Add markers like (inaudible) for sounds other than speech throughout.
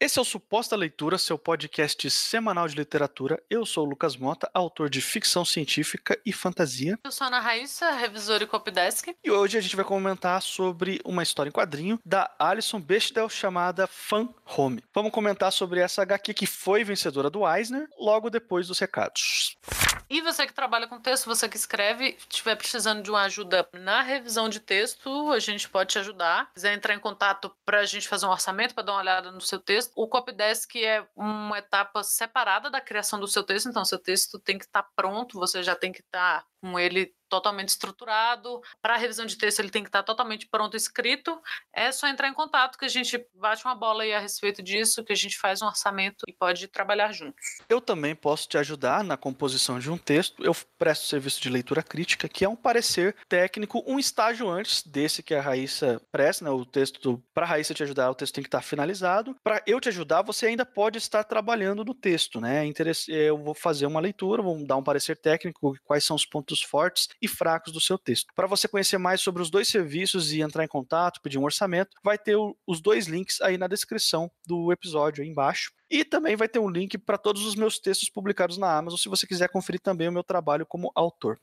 Esse é o Suposta Leitura, seu podcast semanal de literatura. Eu sou o Lucas Mota, autor de ficção científica e fantasia. Eu sou a Ana Raíssa, revisora e copydesk. E hoje a gente vai comentar sobre uma história em quadrinho da Alison Bechdel chamada Fan Home. Vamos comentar sobre essa HQ que foi vencedora do Eisner logo depois dos recados. E você que trabalha com texto, você que escreve, estiver precisando de uma ajuda na revisão de texto, a gente pode te ajudar. Se quiser entrar em contato para a gente fazer um orçamento, para dar uma olhada no seu texto, o Copydesk é uma etapa separada da criação do seu texto, então seu texto tem que estar tá pronto, você já tem que estar tá com ele totalmente estruturado. Para a revisão de texto, ele tem que estar totalmente pronto escrito. É só entrar em contato que a gente bate uma bola aí a respeito disso, que a gente faz um orçamento e pode trabalhar juntos. Eu também posso te ajudar na composição de um texto. Eu presto serviço de leitura crítica, que é um parecer técnico, um estágio antes desse que a Raíssa presta, né? O texto, para a Raíssa te ajudar, o texto tem que estar finalizado. Para eu te ajudar, você ainda pode estar trabalhando no texto, né? Eu vou fazer uma leitura, vou dar um parecer técnico, quais são os pontos fortes e fracos do seu texto. Para você conhecer mais sobre os dois serviços e entrar em contato, pedir um orçamento, vai ter os dois links aí na descrição do episódio aí embaixo. E também vai ter um link para todos os meus textos publicados na Amazon, se você quiser conferir também o meu trabalho como autor.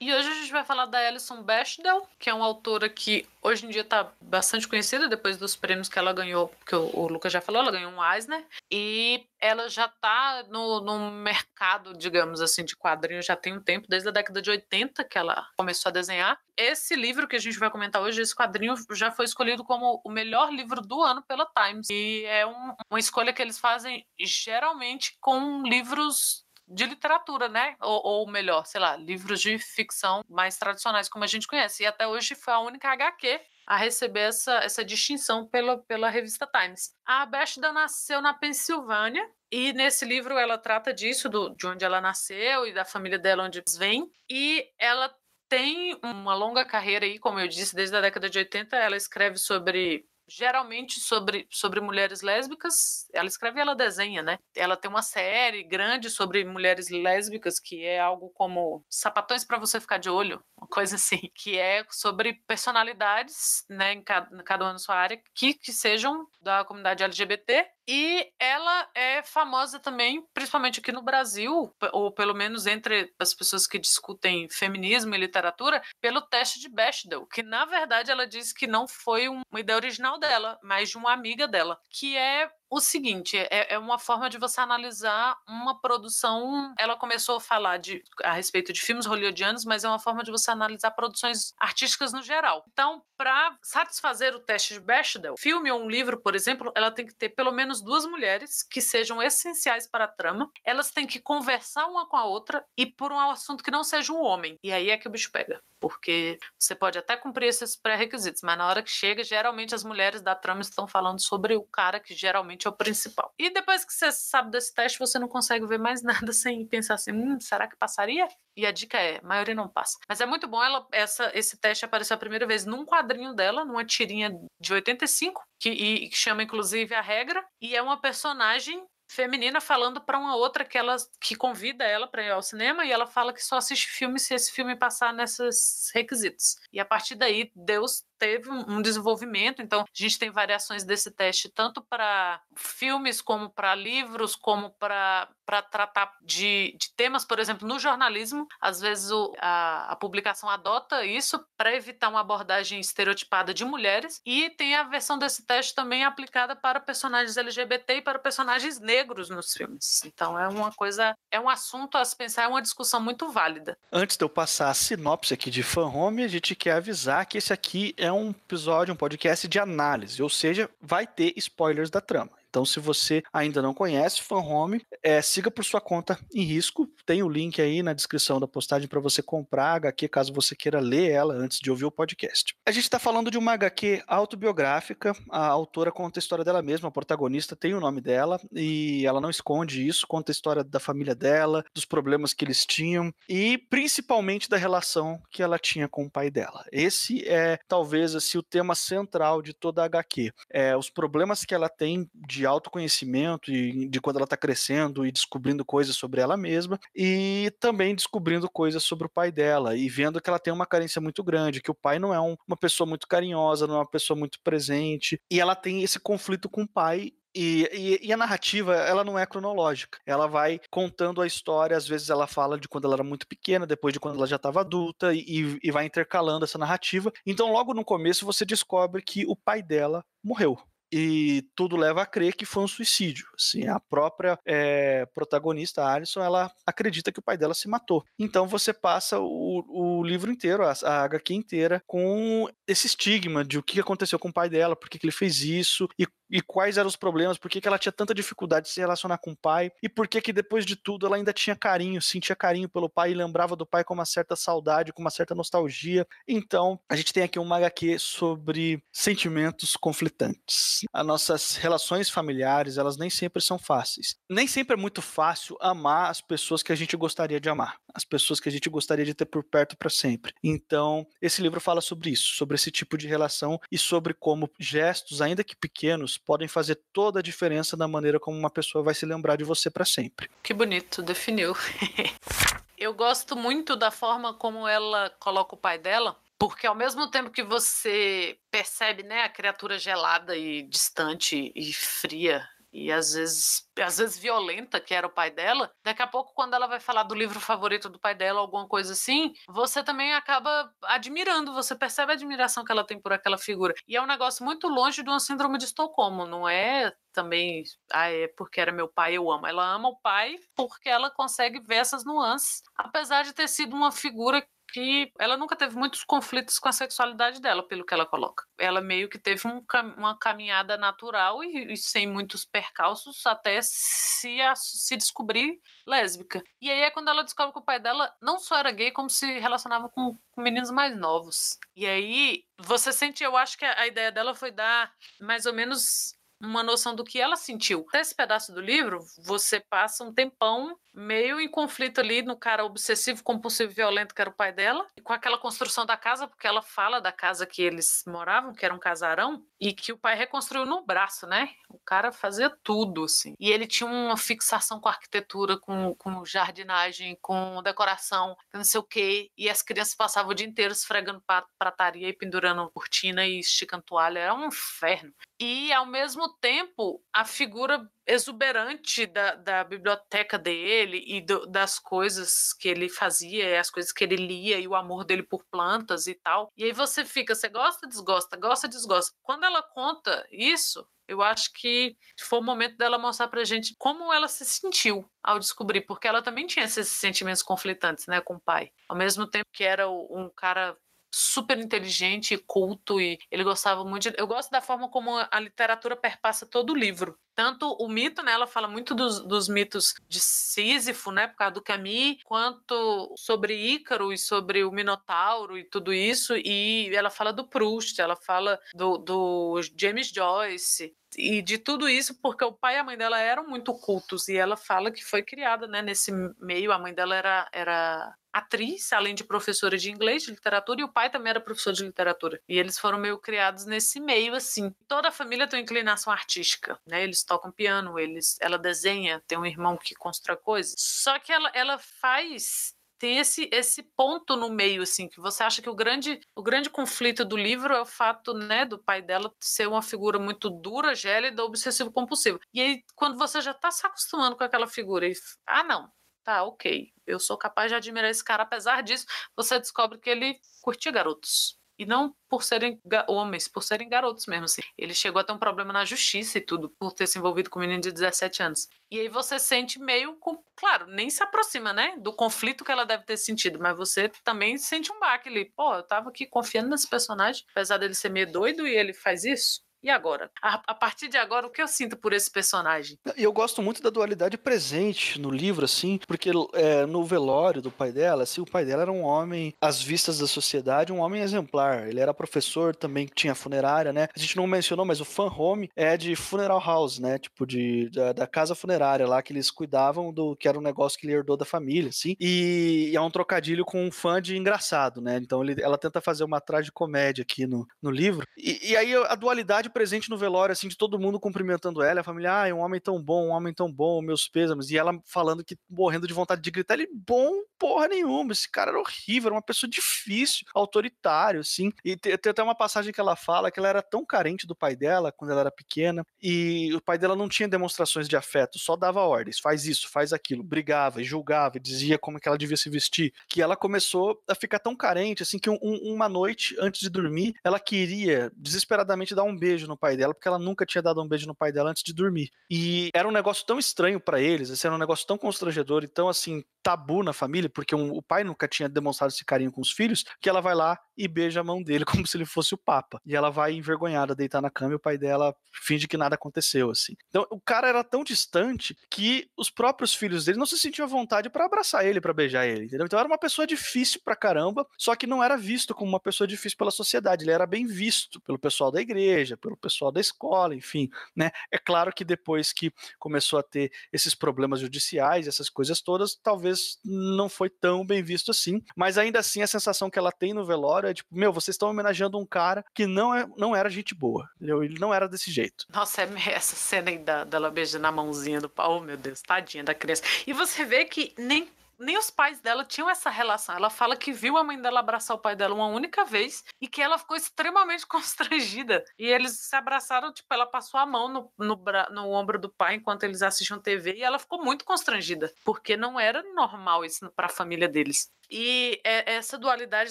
E hoje a gente vai falar da Alison Bechdel, que é uma autora que hoje em dia está bastante conhecida depois dos prêmios que ela ganhou, que o, Lucas já falou, ela ganhou um Eisner, e ela já está no, no mercado, digamos assim, de quadrinhos já tem um tempo, desde a década de 80 que ela começou a desenhar. Esse livro que a gente vai comentar hoje, esse quadrinho, já foi escolhido como o melhor livro do ano pela Times. E é um, uma escolha que eles fazem geralmente com livros de literatura, né? Ou, ou, melhor, sei lá, livros de ficção mais tradicionais, como a gente conhece. E até hoje foi a única HQ a receber essa, essa distinção pela, pela revista Times. A Bechdel nasceu na Pensilvânia, e nesse livro ela trata disso, do, de onde ela nasceu e da família dela, onde vêm. E ela tem uma longa carreira aí, como eu disse, desde a década de 80. Ela escreve sobre geralmente sobre, sobre mulheres lésbicas. Ela escreve e ela desenha, né? Ela tem uma série grande sobre mulheres lésbicas que é algo como sapatões para você ficar de olho, uma coisa assim, (laughs) que é sobre personalidades, né, em cada, cada uma na sua área, que, que sejam da comunidade LGBT e ela é famosa também, principalmente aqui no Brasil, ou pelo menos entre as pessoas que discutem feminismo e literatura, pelo teste de Bechdel, que na verdade ela diz que não foi uma ideia original dela, mas de uma amiga dela, que é o seguinte, é, é, uma forma de você analisar uma produção. Ela começou a falar de, a respeito de filmes hollywoodianos, mas é uma forma de você analisar produções artísticas no geral. Então, para satisfazer o teste de Bechdel, filme ou um livro, por exemplo, ela tem que ter pelo menos duas mulheres que sejam essenciais para a trama. Elas têm que conversar uma com a outra e por um assunto que não seja um homem. E aí é que o bicho pega porque você pode até cumprir esses pré-requisitos, mas na hora que chega, geralmente as mulheres da trama estão falando sobre o cara que geralmente é o principal. E depois que você sabe desse teste, você não consegue ver mais (laughs) nada sem pensar assim, hum, será que passaria? E a dica é, a maioria não passa. Mas é muito bom, ela, essa, esse teste apareceu a primeira vez num quadrinho dela, numa tirinha de 85, que, e, que chama inclusive a regra, e é uma personagem feminina falando para uma outra que ela que convida ela para ir ao cinema e ela fala que só assiste filme se esse filme passar nesses requisitos. E a partir daí Deus teve um desenvolvimento, então a gente tem variações desse teste tanto para filmes, como para livros, como para tratar de, de, temas, por exemplo, no jornalismo. Às vezes o, a, a publicação adota isso para evitar uma abordagem estereotipada de mulheres, e tem a versão desse teste também aplicada para personagens LGBT e para personagens negros nos filmes. Então é uma coisa, é um assunto a se pensar, é uma discussão muito válida. Antes de eu passar a sinopse aqui de Fan Home, a gente quer avisar que esse aqui é um episódio, um podcast de análise, ou seja, vai ter spoilers da trama. Então, se você ainda não conhece Fan Home, é, siga por sua conta em risco. Tem o link aí na descrição da postagem para você comprar a HQ, caso você queira ler ela antes de ouvir o podcast. A gente está falando de uma HQ autobiográfica. A autora conta a história dela mesma, a protagonista tem o nome dela e ela não esconde isso, conta a história da família dela, dos problemas que eles tinham e principalmente da relação que ela tinha com o pai dela. Esse é talvez assim, o tema central de toda a HQ. É, os problemas que ela tem de autoconhecimento e de quando ela está crescendo e descobrindo coisas sobre ela mesma e também descobrindo coisas sobre o pai dela e vendo que ela tem uma carência muito grande, que o pai não é um, uma pessoa muito carinhosa, não é uma pessoa muito presente e ela tem esse conflito com o pai E, e, e, a narrativa, ela não é cronológica. Ela vai contando a história, às vezes ela fala de quando ela era muito pequena, depois de quando ela já estava adulta, e, e vai intercalando essa narrativa. Então, logo no começo, você descobre que o pai dela morreu e tudo leva a crer que foi um suicídio. Assim, a própria é, protagonista, Alison, ela acredita que o pai dela se matou. Então você passa o, o livro inteiro, a, a HQ inteira, com esse estigma de o que aconteceu com o pai dela, por que, ele fez isso, e e quais eram os problemas, por que, que ela tinha tanta dificuldade de se relacionar com o pai, e por que que depois de tudo ela ainda tinha carinho, sentia carinho pelo pai e lembrava do pai com uma certa saudade, com uma certa nostalgia. Então, a gente tem aqui uma HQ sobre sentimentos conflitantes. As nossas relações familiares, elas nem sempre são fáceis. Nem sempre é muito fácil amar as pessoas que a gente gostaria de amar, as pessoas que a gente gostaria de ter por perto para sempre. Então, esse livro fala sobre isso, sobre esse tipo de relação e sobre como gestos, ainda que pequenos, podem fazer toda a diferença na maneira como uma pessoa vai se lembrar de você para sempre. Que bonito, definiu. (laughs) Eu gosto muito da forma como ela coloca o pai dela, porque ao mesmo tempo que você percebe, né, a criatura gelada e distante e fria e às vezes, (laughs) às vezes violenta, que era o pai dela, daqui a pouco, quando ela vai falar do livro favorito do pai dela, alguma coisa assim, você também acaba admirando, você percebe a admiração que ela tem por aquela figura. E é um negócio muito longe de uma síndrome de Estocolmo, não é também, ah, é porque era meu pai, eu amo. Ela ama o pai porque ela consegue ver essas nuances, apesar de ter sido uma figura que ela nunca teve muitos conflitos com a sexualidade dela, pelo que ela coloca. Ela meio que teve um, uma caminhada natural e, e, sem muitos percalços até se, a, se descobrir lésbica. E aí é quando ela descobre que o pai dela não só era gay, como se relacionava com, com meninos mais novos. E aí você sente, eu acho que a, a ideia dela foi dar mais ou menos uma noção do que ela sentiu. Nesse pedaço do livro, você passa um tempão meio em conflito ali no cara obsessivo, compulsivo, violento que era o pai dela, e com aquela construção da casa, porque ela fala da casa que eles moravam, que era um casarão, e que o pai reconstruiu no braço, né? O cara fazia tudo, assim. E ele tinha uma fixação com arquitetura, com, com jardinagem, com decoração, não sei o quê, e as crianças passavam o dia inteiro esfregando prataria e pendurando cortina e esticando toalha, era um inferno. E, ao mesmo tempo, a figura exuberante da, da biblioteca dele e do, das coisas que ele fazia, as coisas que ele lia e o amor dele por plantas e tal. E aí você fica, você gosta, desgosta, gosta, desgosta. Quando ela conta isso, eu acho que foi o momento dela mostrar pra gente como ela se sentiu ao descobrir, porque ela também tinha esses sentimentos conflitantes, né, com o pai. Ao mesmo tempo que era um cara super inteligente e culto e ele gostava muito de... eu gosto da forma como a literatura perpassa todo o livro tanto o mito, né, ela fala muito dos, dos mitos de Sísifo, né, por causa do Camus, quanto sobre Ícaro e sobre o Minotauro e tudo isso, e ela fala do Proust, ela fala do, do James Joyce, e de tudo isso porque o pai e a mãe dela eram muito cultos e ela fala que foi criada né, nesse meio. A mãe dela era, era atriz, além de professora de inglês, de literatura, e o pai também era professor de literatura. E eles foram meio criados nesse meio assim. Toda a família tem uma inclinação artística, né? Eles tocam piano, eles, ela desenha, tem um irmão que constrói coisas. Só que ela, ela faz tem esse, esse ponto no meio, assim, que você acha que o grande, o grande conflito do livro é o fato, né, do pai dela ser uma figura muito dura, gélida, obsessivo compulsivo. E aí, quando você já tá se acostumando com aquela figura e, ah, não, tá, ok, eu sou capaz de admirar esse cara, apesar disso, você descobre que ele curtia garotos. E não por serem homens, por serem garotos mesmo. Assim. Ele chegou a ter um problema na justiça e tudo, por ter se envolvido com um menino de 17 anos. E aí você sente meio com. Claro, nem se aproxima, né? Do conflito que ela deve ter sentido, mas você também sente um baque ali. Pô, eu tava aqui confiando nesse personagem, apesar dele ser meio doido e ele faz isso. E agora? A, a, partir de agora, o que eu sinto por esse personagem? E eu gosto muito da dualidade presente no livro, assim, porque é, no velório do pai dela, assim, o pai dela era um homem, às vistas da sociedade, um homem exemplar. Ele era professor também, tinha funerária, né? A gente não mencionou, mas o fan home é de funeral house, né? Tipo, de, da, da casa funerária lá, que eles cuidavam do que era um negócio que ele herdou da família, assim. E, e é um trocadilho com um fã de engraçado, né? Então ele, ela tenta fazer uma comédia aqui no, no livro. E, e aí a dualidade presente no velório, assim, de todo mundo cumprimentando ela. A família, ah, é um homem tão bom, um homem tão bom, meus pêsames. E ela falando que morrendo de vontade de gritar. Ele, bom, porra nenhuma. Esse cara era horrível, era uma pessoa difícil, autoritário, assim. E tem, tem até uma passagem que ela fala que ela era tão carente do pai dela quando ela era pequena. E o pai dela não tinha demonstrações de afeto, só dava ordens. Faz isso, faz aquilo. Brigava, julgava, dizia como que ela devia se vestir. Que ela começou a ficar tão carente, assim, que um, uma noite, antes de dormir, ela queria desesperadamente dar um beijo no pai dela, porque ela nunca tinha dado um beijo no pai dela antes de dormir. E era um negócio tão estranho para eles, assim, era um negócio tão constrangedor e tão assim, tabu na família, porque um, o pai nunca tinha demonstrado esse carinho com os filhos, que ela vai lá e beija a mão dele (laughs) como se ele fosse o papa. E ela vai envergonhada deitar na cama e o pai dela finge que nada aconteceu, assim. Então, o cara era tão distante que os próprios filhos dele não se sentiam à vontade para abraçar ele, para beijar ele, entendeu? Então, era uma pessoa difícil pra caramba, só que não era visto como uma pessoa difícil pela sociedade, ele era bem visto pelo pessoal da igreja, pelo pessoal da escola, enfim, né? É claro que depois que começou a ter esses problemas judiciais, essas coisas todas, talvez não foi tão bem visto assim, mas ainda assim a sensação que ela tem no velório é tipo, meu, vocês estão homenageando um cara que não, é, não era gente boa, entendeu? Ele não era desse jeito. Nossa, é essa cena aí dela beijando a mãozinha do pau, oh, meu Deus, tadinha da criança. E você vê que nem nem os pais dela tinham essa relação. Ela fala que viu a mãe dela abraçar o pai dela uma única vez e que ela ficou extremamente (laughs) constrangida. E eles se abraçaram, tipo, ela passou a mão no, no, no ombro do pai enquanto eles assistiam TV e ela ficou muito constrangida, porque não era normal isso para a família deles. E é, essa dualidade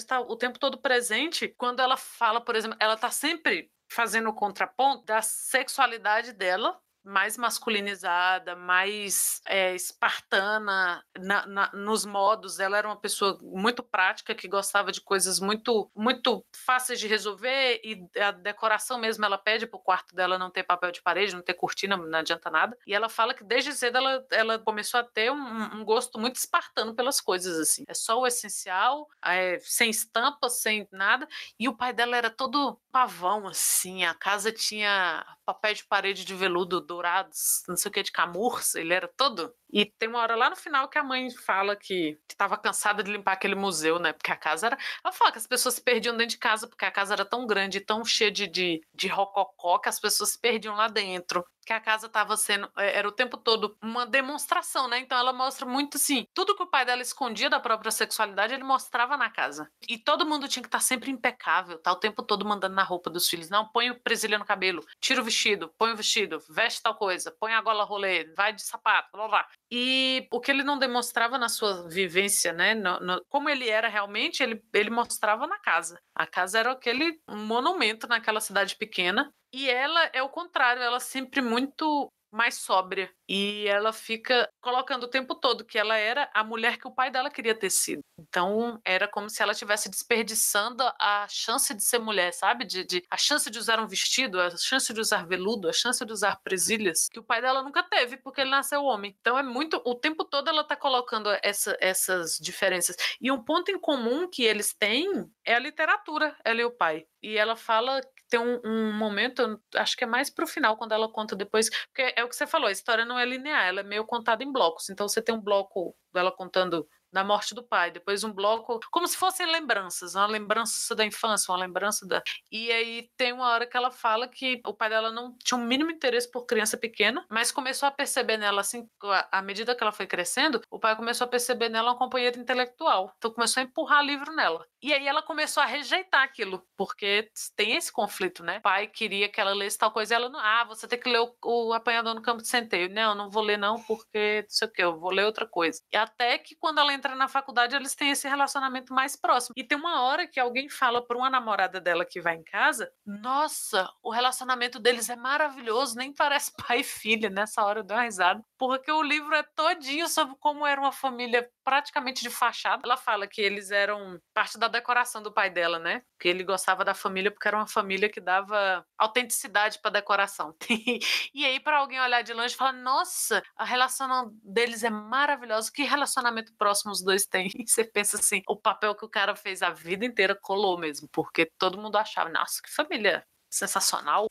está o tempo todo presente quando ela fala, por exemplo, ela está sempre fazendo o contraponto da sexualidade dela mais masculinizada, mais é, espartana na, na, nos modos. Ela era uma pessoa muito prática que gostava de coisas muito muito fáceis de resolver e a decoração mesmo ela pede para o quarto dela não ter papel de parede, não ter cortina, não adianta nada. E ela fala que desde cedo ela, ela começou a ter um, um gosto muito espartano pelas coisas assim. É só o essencial, é, sem estampa, sem nada. E o pai dela era todo pavão assim. A casa tinha papel de parede de veludo dourados, não sei o que, de camurça, ele era todo. E tem uma hora lá no final que a mãe fala que estava cansada de limpar aquele museu, né? Porque a casa era. Ela fala que as pessoas se perdiam dentro de casa, porque a casa era tão grande, tão cheia de, de, de rococó, que as pessoas se perdiam lá dentro que a casa estava sendo, é, era o tempo todo uma demonstração, né? Então ela mostra muito assim, tudo que o pai dela escondia da própria sexualidade, ele mostrava na casa. E todo mundo tinha que estar tá sempre impecável, tá o tempo todo mandando na roupa dos filhos. Não, põe o presilha no cabelo, tira o vestido, põe o vestido, veste tal coisa, põe a gola rolê, vai de sapato, blá blá. E o que ele não demonstrava na sua vivência, né? No, no, como ele era realmente, ele, ele mostrava na casa. A casa era aquele monumento naquela cidade pequena e ela é o contrário, ela sempre muito mais sóbria. E ela fica colocando o tempo todo que ela era a mulher que o pai dela queria ter sido. Então, era como se ela estivesse desperdiçando a chance de ser mulher, sabe? De, de, a chance de usar um vestido, a chance de usar veludo, a chance de usar presilhas, que o pai dela nunca teve, porque ele nasceu homem. Então, é muito. O tempo todo ela tá colocando essa, essas diferenças. E um ponto em comum que eles têm é a literatura, ela e o pai. E ela fala tem um, um momento, acho que é mais pro final, quando ela conta depois, porque é o que você falou, a história não é linear, ela é meio contada em blocos. Então você tem um bloco dela contando da morte do pai, depois um bloco, como se fossem lembranças, uma lembrança da infância, uma lembrança da. E aí tem uma hora que ela fala que o pai dela não tinha o um mínimo interesse por criança pequena, mas começou a perceber nela, assim, à medida que ela foi crescendo, o pai começou a perceber nela uma companheira intelectual. Então começou a empurrar livro nela. E aí ela começou a rejeitar aquilo, porque tem esse conflito, né? O pai queria que ela lesse tal coisa e ela não. Ah, você tem que ler o, o Apanhador no Campo de Centeio. Não, não vou ler, não, porque não sei o que, eu vou ler outra coisa. E até que quando ela entra na faculdade, eles têm esse relacionamento mais próximo. E tem uma hora que alguém fala para uma namorada dela que vai em casa: Nossa, o relacionamento deles é maravilhoso, nem parece (laughs) pai e filha. Nessa hora eu dou uma risada, porque o livro é todinho sobre como era uma família praticamente de fachada. Ela fala que eles eram parte da decoração do pai dela, né? Que ele gostava da família porque era uma família que dava autenticidade para decoração. (laughs) e aí para alguém olhar de longe e falar: "Nossa, a relação deles é maravilhosa. Que relacionamento próximo os dois têm". E (laughs) você pensa assim, o papel que o cara fez a vida inteira colou mesmo, porque todo mundo achava: "Nossa, que família sensacional".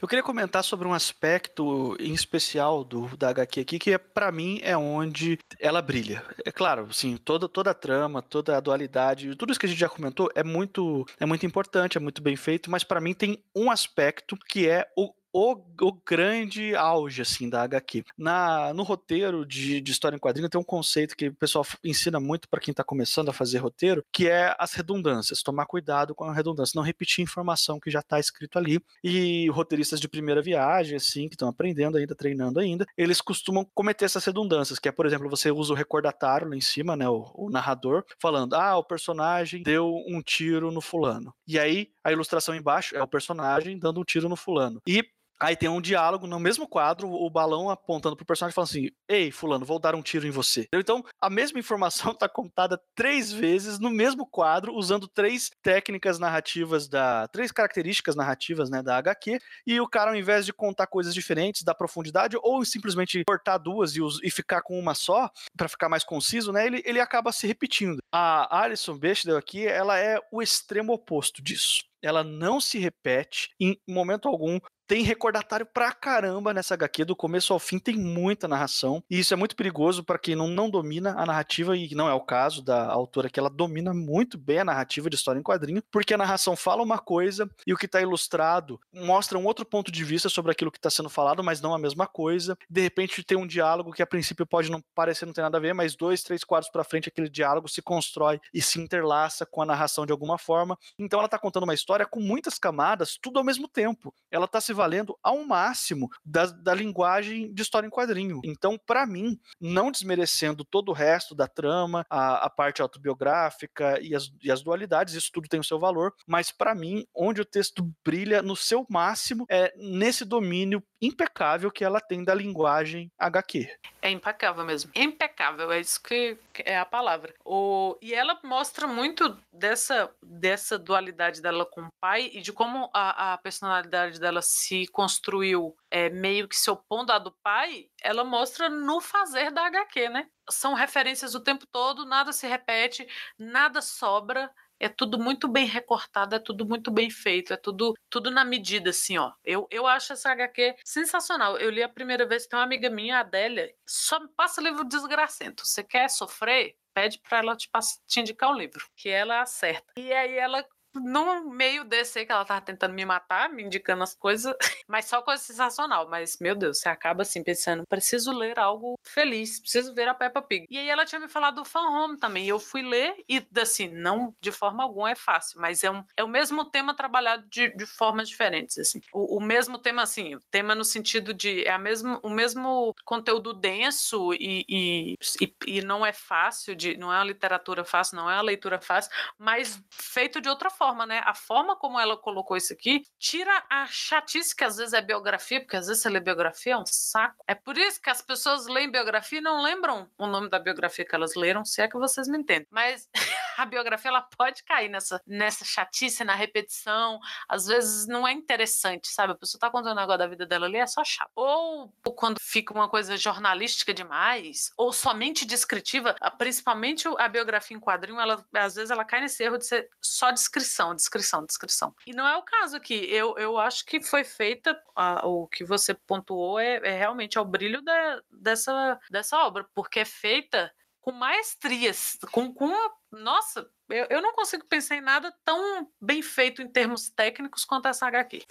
Eu queria comentar sobre um aspecto em especial do da HQ aqui, que é, para mim é onde ela brilha. É claro, sim, toda, toda a trama, toda a dualidade, tudo isso que a gente já comentou é muito, é muito importante, é muito bem feito, mas para mim tem um aspecto que é o o, o, grande auge assim da HQ. Na, no roteiro de, de, história em quadrinho tem um conceito que o pessoal ensina muito para quem está começando a fazer roteiro, que é as redundâncias, tomar cuidado com a redundância, não repetir informação que já está escrito ali. E roteiristas de primeira viagem, assim, que estão aprendendo ainda, treinando ainda, eles costumam cometer essas redundâncias, que é, por exemplo, você usa o recordatário lá em cima, né, o, o narrador, falando, ah, o personagem deu um tiro no fulano. E aí a ilustração embaixo é o personagem dando um tiro no fulano. E Aí tem um diálogo no mesmo quadro, o balão apontando pro personagem falando assim: Ei, fulano, vou dar um tiro em você. Então, a mesma informação (laughs) tá contada três vezes no mesmo quadro, usando três técnicas narrativas da. três características narrativas, né, da HQ. E o cara, ao invés de contar coisas diferentes, da profundidade, ou simplesmente cortar duas e, e ficar com uma só, para ficar mais conciso, né? Ele, ele acaba se repetindo. A Alison Bechdel aqui, ela é o extremo oposto disso ela não se repete em momento algum tem recordatário pra caramba nessa HQ, do começo ao fim tem muita narração, e isso é muito perigoso para quem não, não domina a narrativa, e não é o caso da autora, que ela domina muito bem a narrativa de história em quadrinho, porque a narração fala uma coisa e o que está ilustrado mostra um outro ponto de vista sobre aquilo que está sendo falado, mas não a mesma coisa. De repente tem um diálogo que a princípio pode não parecer não ter nada a ver, mas dois, três quadros para frente aquele diálogo se constrói e se interlaça com a narração de alguma forma. Então ela está contando uma história com muitas camadas, tudo ao mesmo tempo. Ela está se valendo ao máximo da, da linguagem de história em quadrinho. Então, para mim, não desmerecendo todo o resto da trama, a, a parte autobiográfica e as, e as dualidades, isso tudo tem o seu valor, mas para mim, onde o texto brilha no seu máximo é nesse domínio impecável que ela tem da linguagem HQ. É impecável mesmo. Impecável, é isso que é a palavra. O... E ela mostra muito dessa, dessa dualidade dela com o pai e de como a, a personalidade dela se construiu é, meio que se opondo à do pai, ela mostra no fazer da HQ, né? São referências o tempo todo, nada se repete, nada sobra é tudo muito bem recortado, é tudo muito bem feito, é tudo tudo na medida, assim, ó. Eu, eu acho essa HQ sensacional. Eu li a primeira vez, tem uma amiga minha, a Adélia, só me passa livro desgracento. Você quer sofrer? Pede para ela te, te indicar um livro, que ela acerta. E aí ela no meio desse aí que ela tava tentando me matar, me indicando as coisas, (laughs) mas só coisa sensacional. Mas, meu Deus, você acaba assim pensando, preciso ler algo feliz, preciso ver a Peppa Pig. E aí ela tinha me falado do Fan Home também. E eu fui ler e, assim, não de forma alguma é fácil, mas é, um, é o mesmo tema trabalhado de, de formas diferentes, assim. O, o mesmo tema, assim, o tema no sentido de é a mesmo, o mesmo conteúdo denso e, e, e, e não é fácil, de, não é uma literatura fácil, não é uma leitura fácil, mas feito de outra forma forma, né? A forma como ela colocou isso aqui tira a chatice que às vezes é biografia, porque às vezes você lê biografia é um saco. É por isso que as pessoas leem biografia e não lembram o nome da biografia que elas leram, se é que vocês me entendem. Mas (laughs) a biografia ela pode cair nessa, nessa chatice, na repetição. Às vezes não é interessante, sabe? A pessoa tá contando um negócio da vida dela ali, é só chato. Ou quando fica uma coisa jornalística demais, ou somente descritiva, principalmente a biografia em quadrinho, ela, às vezes ela cai nesse erro de ser só descrição descrição, descrição, descrição. E não é o caso aqui. Eu, eu acho que foi feita, a, o que você pontuou é, é realmente é o brilho da, dessa, dessa obra, porque é feita com maestrias, com, com nossa, eu, eu não consigo pensar em nada tão bem feito em termos técnicos quanto essa HQ.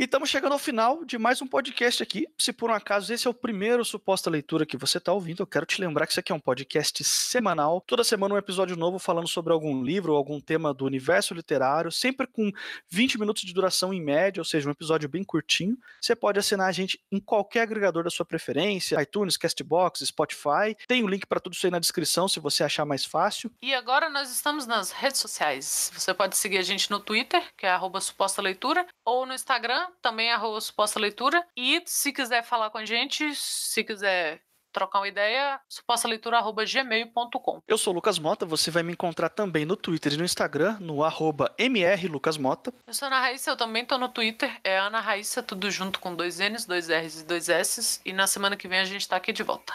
E estamos chegando ao final de mais um podcast aqui. Se por um acaso esse é o primeiro suposta leitura que você está ouvindo, eu quero te lembrar que isso aqui é um podcast semanal. Toda semana um episódio novo falando sobre algum livro ou algum tema do universo literário, sempre com 20 minutos de duração em média, ou seja, um episódio bem curtinho. Você pode assinar a gente em qualquer agregador da sua preferência, iTunes, Castbox, Spotify. Tem o um link para tudo isso aí na descrição, se você achar mais fácil. E agora nós estamos nas redes sociais. Você pode seguir a gente no Twitter, que é suposta leitura, ou no Instagram, também arroba suposta leitura. E se quiser falar com a gente, se quiser trocar uma ideia, supostaleitura.gmail.com. Eu sou o Lucas Mota, você vai me encontrar também no Twitter e no Instagram, no arroba mrlucasmota. Eu sou Ana Raíssa, eu também tô no Twitter, é Ana Raíssa, tudo junto com dois N's, dois R's e dois S's. E na semana que vem a gente tá aqui de volta.